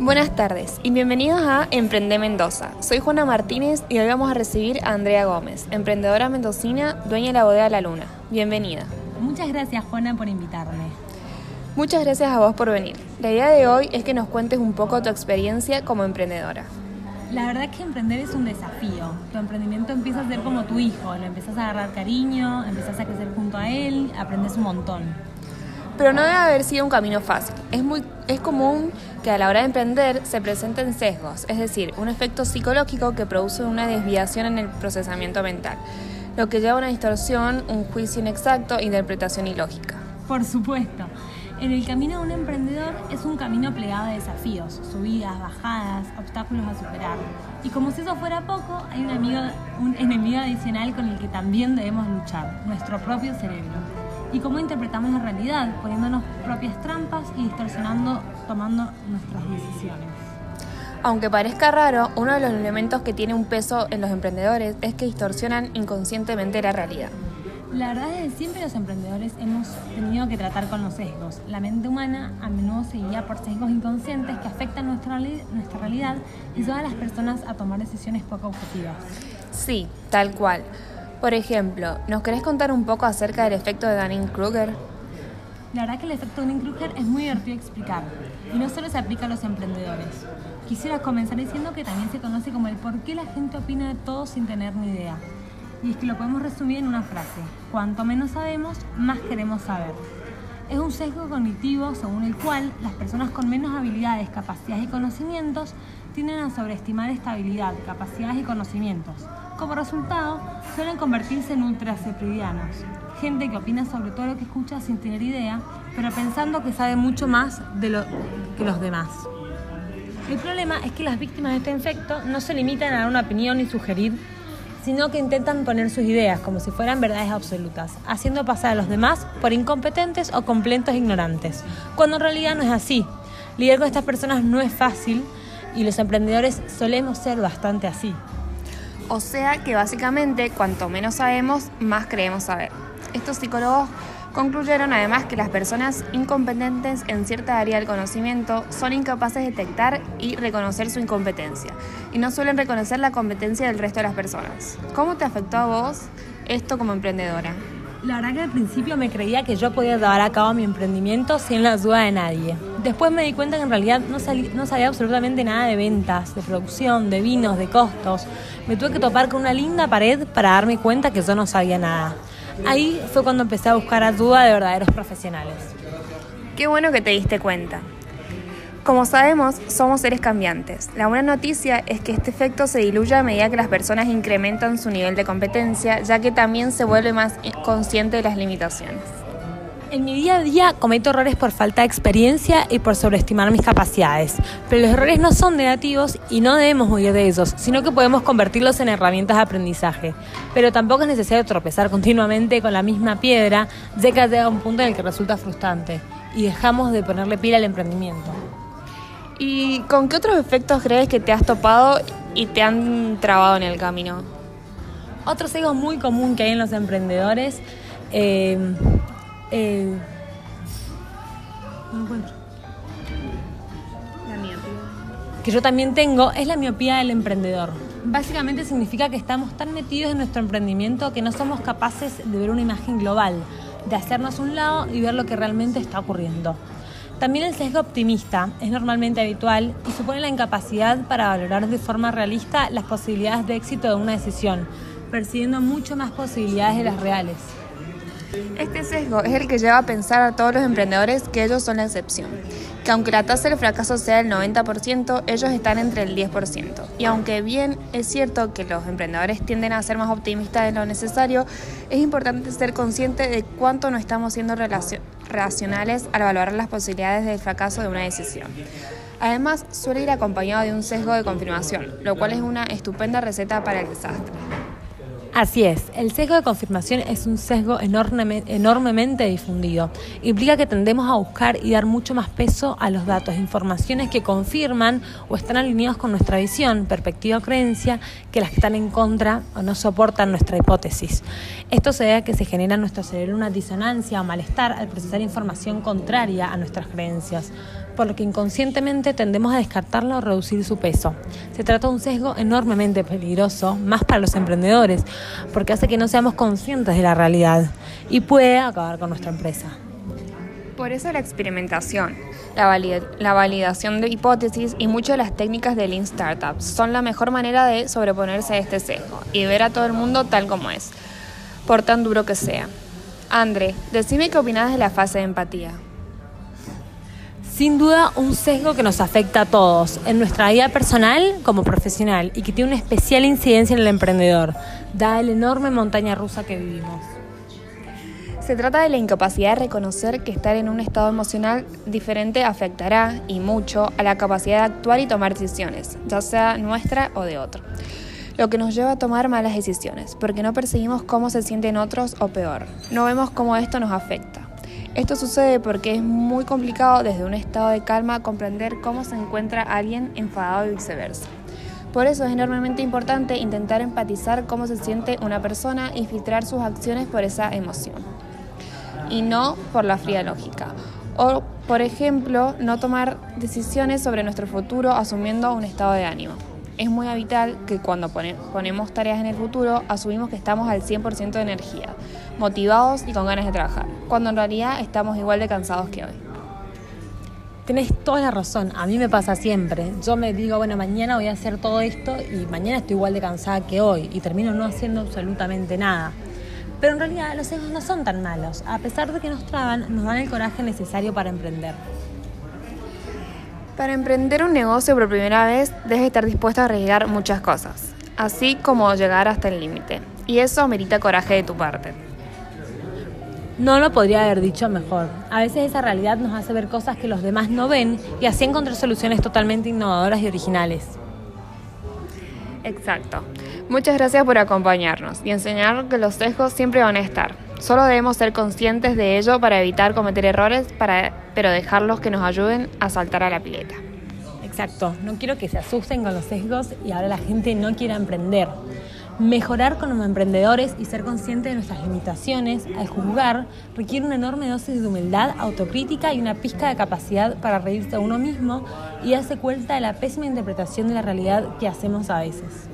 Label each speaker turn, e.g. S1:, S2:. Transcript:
S1: Buenas tardes y bienvenidos a Emprende Mendoza. Soy Juana Martínez y hoy vamos a recibir a Andrea Gómez, emprendedora mendocina, dueña de la bodega La Luna. Bienvenida.
S2: Muchas gracias Juana por invitarme.
S1: Muchas gracias a vos por venir. La idea de hoy es que nos cuentes un poco tu experiencia como emprendedora.
S2: La verdad es que emprender es un desafío. Tu emprendimiento empieza a ser como tu hijo, lo empiezas a agarrar cariño, empiezas a crecer junto a él, aprendes un montón.
S1: Pero no debe haber sido un camino fácil. Es, muy, es común que a la hora de emprender se presenten sesgos, es decir, un efecto psicológico que produce una desviación en el procesamiento mental, lo que lleva a una distorsión, un juicio inexacto, interpretación ilógica.
S2: Por supuesto. En el camino de un emprendedor es un camino plegado de desafíos, subidas, bajadas, obstáculos a superar. Y como si eso fuera poco, hay un, amigo, un enemigo adicional con el que también debemos luchar, nuestro propio cerebro. Y cómo interpretamos la realidad, poniéndonos propias trampas y distorsionando, tomando nuestras decisiones.
S1: Aunque parezca raro, uno de los elementos que tiene un peso en los emprendedores es que distorsionan inconscientemente la realidad.
S2: La verdad es que siempre los emprendedores hemos tenido que tratar con los sesgos. La mente humana a menudo se guía por sesgos inconscientes que afectan nuestra, nuestra realidad y llevan a las personas a tomar decisiones poco objetivas.
S1: Sí, tal cual. Por ejemplo, ¿nos querés contar un poco acerca del efecto de Dunning-Kruger?
S2: La verdad que el efecto Dunning-Kruger es muy divertido de explicar y no solo se aplica a los emprendedores. Quisiera comenzar diciendo que también se conoce como el por qué la gente opina de todo sin tener ni idea. Y es que lo podemos resumir en una frase. Cuanto menos sabemos, más queremos saber. Es un sesgo cognitivo según el cual las personas con menos habilidades, capacidades y conocimientos tienden a sobreestimar esta habilidad, capacidades y conocimientos. Como resultado, suelen convertirse en ultracepridianos, gente que opina sobre todo lo que escucha sin tener idea, pero pensando que sabe mucho más de lo que los demás. El problema es que las víctimas de este efecto no se limitan a dar una opinión y sugerir sino que intentan poner sus ideas como si fueran verdades absolutas, haciendo pasar a los demás por incompetentes o completos ignorantes, cuando en realidad no es así. Lidiar con estas personas no es fácil y los emprendedores solemos ser bastante así.
S1: O sea que básicamente cuanto menos sabemos, más creemos saber. Estos psicólogos Concluyeron además que las personas incompetentes en cierta área del conocimiento son incapaces de detectar y reconocer su incompetencia y no suelen reconocer la competencia del resto de las personas. ¿Cómo te afectó a vos esto como emprendedora?
S2: La verdad que al principio me creía que yo podía llevar a cabo mi emprendimiento sin la ayuda de nadie. Después me di cuenta que en realidad no, no sabía absolutamente nada de ventas, de producción, de vinos, de costos. Me tuve que topar con una linda pared para darme cuenta que yo no sabía nada. Ahí fue cuando empecé a buscar ayuda de verdaderos profesionales.
S1: Qué bueno que te diste cuenta. Como sabemos, somos seres cambiantes. La buena noticia es que este efecto se diluye a medida que las personas incrementan su nivel de competencia, ya que también se vuelve más consciente de las limitaciones.
S2: En mi día a día cometo errores por falta de experiencia y por sobreestimar mis capacidades, pero los errores no son negativos y no debemos huir de ellos, sino que podemos convertirlos en herramientas de aprendizaje. Pero tampoco es necesario tropezar continuamente con la misma piedra, ya que llega un punto en el que resulta frustrante y dejamos de ponerle pila al emprendimiento.
S1: ¿Y con qué otros efectos crees que te has topado y te han trabado en el camino?
S2: Otro sesgo muy común que hay en los emprendedores eh, eh, no encuentro. La miopía. Que yo también tengo es la miopía del emprendedor. Básicamente significa que estamos tan metidos en nuestro emprendimiento que no somos capaces de ver una imagen global, de hacernos un lado y ver lo que realmente está ocurriendo. También el sesgo optimista es normalmente habitual y supone la incapacidad para valorar de forma realista las posibilidades de éxito de una decisión, percibiendo mucho más posibilidades de las reales.
S1: Este sesgo es el que lleva a pensar a todos los emprendedores que ellos son la excepción, que aunque la tasa de fracaso sea del 90%, ellos están entre el 10%. Y aunque bien es cierto que los emprendedores tienden a ser más optimistas de lo necesario, es importante ser consciente de cuánto no estamos siendo racionales al valorar las posibilidades del fracaso de una decisión. Además, suele ir acompañado de un sesgo de confirmación, lo cual es una estupenda receta para el desastre.
S2: Así es, el sesgo de confirmación es un sesgo enormemente difundido. Implica que tendemos a buscar y dar mucho más peso a los datos informaciones que confirman o están alineados con nuestra visión, perspectiva o creencia que las que están en contra o no soportan nuestra hipótesis. Esto se debe que se genera en nuestro cerebro una disonancia o malestar al procesar información contraria a nuestras creencias. Por lo que inconscientemente tendemos a descartarla o reducir su peso. Se trata de un sesgo enormemente peligroso, más para los emprendedores, porque hace que no seamos conscientes de la realidad y puede acabar con nuestra empresa.
S1: Por eso la experimentación, la, validación de hipótesis y muchas de las técnicas de Lean Startups son la mejor manera de sobreponerse a este sesgo y ver a todo el mundo tal como es, por tan duro que sea. André, decime qué opinas de la fase de empatía.
S2: Sin duda, un sesgo que nos afecta a todos, en nuestra vida personal como profesional, y que tiene una especial incidencia en el emprendedor, dada la enorme montaña rusa que vivimos.
S1: Se trata de la incapacidad de reconocer que estar en un estado emocional diferente afectará, y mucho, a la capacidad de actuar y tomar decisiones, ya sea nuestra o de otro. Lo que nos lleva a tomar malas decisiones, porque no percibimos cómo se sienten otros o peor. No vemos cómo esto nos afecta. Esto sucede porque es muy complicado desde un estado de calma comprender cómo se encuentra alguien enfadado y viceversa. Por eso es enormemente importante intentar empatizar cómo se siente una persona y filtrar sus acciones por esa emoción y no por la fría lógica. O, por ejemplo, no tomar decisiones sobre nuestro futuro asumiendo un estado de ánimo. Es muy habitual que cuando ponemos tareas en el futuro asumimos que estamos al 100% de energía, motivados y con ganas de trabajar, cuando en realidad estamos igual de cansados que hoy.
S2: Tenés toda la razón, a mí me pasa siempre. Yo me digo, bueno, mañana voy a hacer todo esto y mañana estoy igual de cansada que hoy y termino no haciendo absolutamente nada. Pero en realidad los hijos no son tan malos. A pesar de que nos traban, nos dan el coraje necesario para emprender.
S1: Para emprender un negocio por primera vez, debes estar dispuesto a arriesgar muchas cosas, así como llegar hasta el límite. Y eso merita coraje de tu parte.
S2: No lo podría haber dicho mejor. A veces esa realidad nos hace ver cosas que los demás no ven y así encontrar soluciones totalmente innovadoras y originales.
S1: Exacto. Muchas gracias por acompañarnos y enseñar que los sesgos siempre van a estar. Solo debemos ser conscientes de ello para evitar cometer errores, para, pero dejarlos que nos ayuden a saltar a la pileta.
S2: Exacto, no quiero que se asusten con los sesgos y ahora la gente no quiera emprender. Mejorar como emprendedores y ser conscientes de nuestras limitaciones al juzgar requiere una enorme dosis de humildad, autocrítica y una pizca de capacidad para reírse a uno mismo y darse cuenta de la pésima interpretación de la realidad que hacemos a veces.